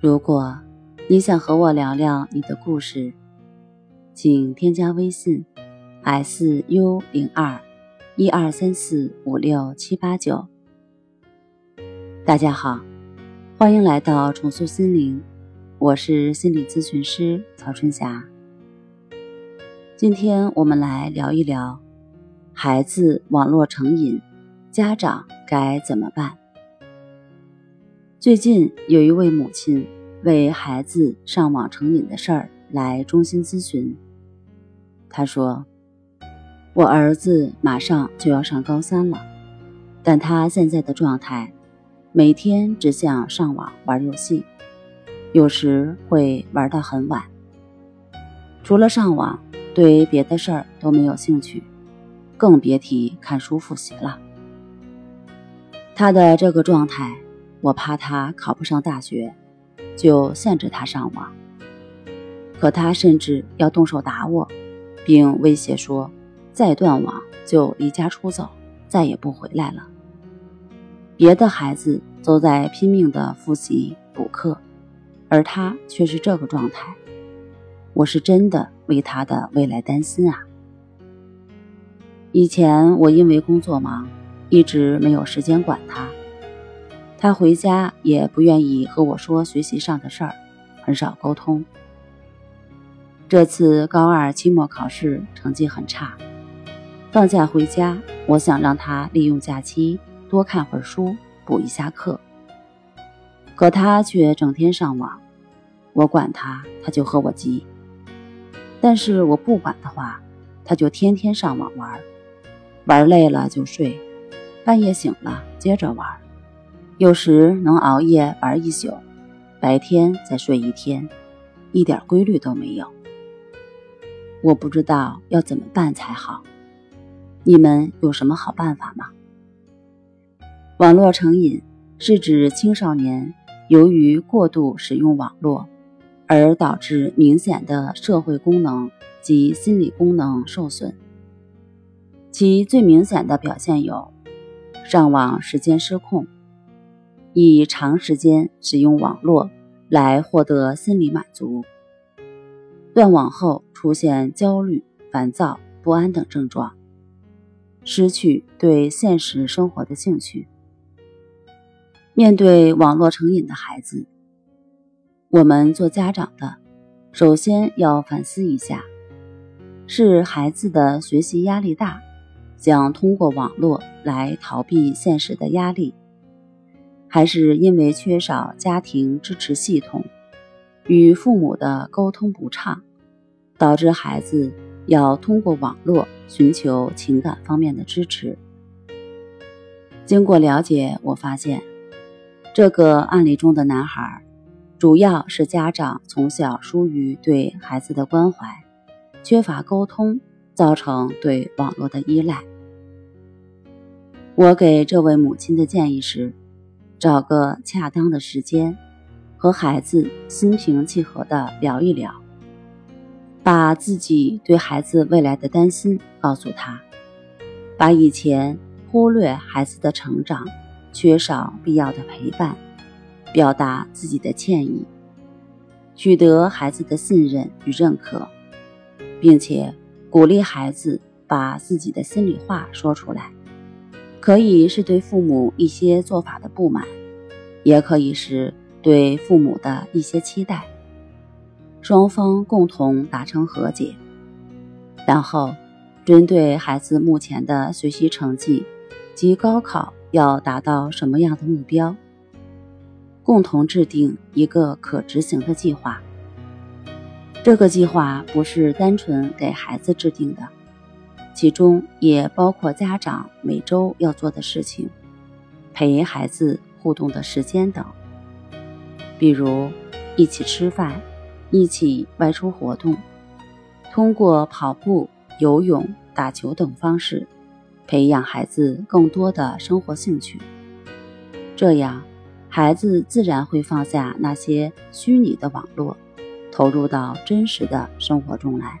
如果你想和我聊聊你的故事，请添加微信 s u 零二一二三四五六七八九。大家好，欢迎来到重塑心灵，我是心理咨询师曹春霞。今天我们来聊一聊孩子网络成瘾，家长该怎么办？最近有一位母亲为孩子上网成瘾的事儿来中心咨询。他说：“我儿子马上就要上高三了，但他现在的状态，每天只想上网玩游戏，有时会玩到很晚。除了上网，对别的事儿都没有兴趣，更别提看书复习了。他的这个状态。”我怕他考不上大学，就限制他上网。可他甚至要动手打我，并威胁说：“再断网就离家出走，再也不回来了。”别的孩子都在拼命的复习补课，而他却是这个状态。我是真的为他的未来担心啊！以前我因为工作忙，一直没有时间管他。他回家也不愿意和我说学习上的事儿，很少沟通。这次高二期末考试成绩很差，放假回家，我想让他利用假期多看会儿书，补一下课。可他却整天上网，我管他，他就和我急；但是我不管的话，他就天天上网玩，玩累了就睡，半夜醒了接着玩。有时能熬夜玩一宿，白天再睡一天，一点规律都没有。我不知道要怎么办才好，你们有什么好办法吗？网络成瘾是指青少年由于过度使用网络，而导致明显的社会功能及心理功能受损。其最明显的表现有：上网时间失控。以长时间使用网络来获得心理满足，断网后出现焦虑、烦躁、不安等症状，失去对现实生活的兴趣。面对网络成瘾的孩子，我们做家长的首先要反思一下：是孩子的学习压力大，想通过网络来逃避现实的压力。还是因为缺少家庭支持系统，与父母的沟通不畅，导致孩子要通过网络寻求情感方面的支持。经过了解，我发现这个案例中的男孩，主要是家长从小疏于对孩子的关怀，缺乏沟通，造成对网络的依赖。我给这位母亲的建议是。找个恰当的时间，和孩子心平气和地聊一聊，把自己对孩子未来的担心告诉他，把以前忽略孩子的成长、缺少必要的陪伴，表达自己的歉意，取得孩子的信任与认可，并且鼓励孩子把自己的心里话说出来。可以是对父母一些做法的不满，也可以是对父母的一些期待，双方共同达成和解。然后，针对孩子目前的学习成绩及高考要达到什么样的目标，共同制定一个可执行的计划。这个计划不是单纯给孩子制定的。其中也包括家长每周要做的事情，陪孩子互动的时间等。比如一起吃饭、一起外出活动，通过跑步、游泳、打球等方式，培养孩子更多的生活兴趣。这样，孩子自然会放下那些虚拟的网络，投入到真实的生活中来。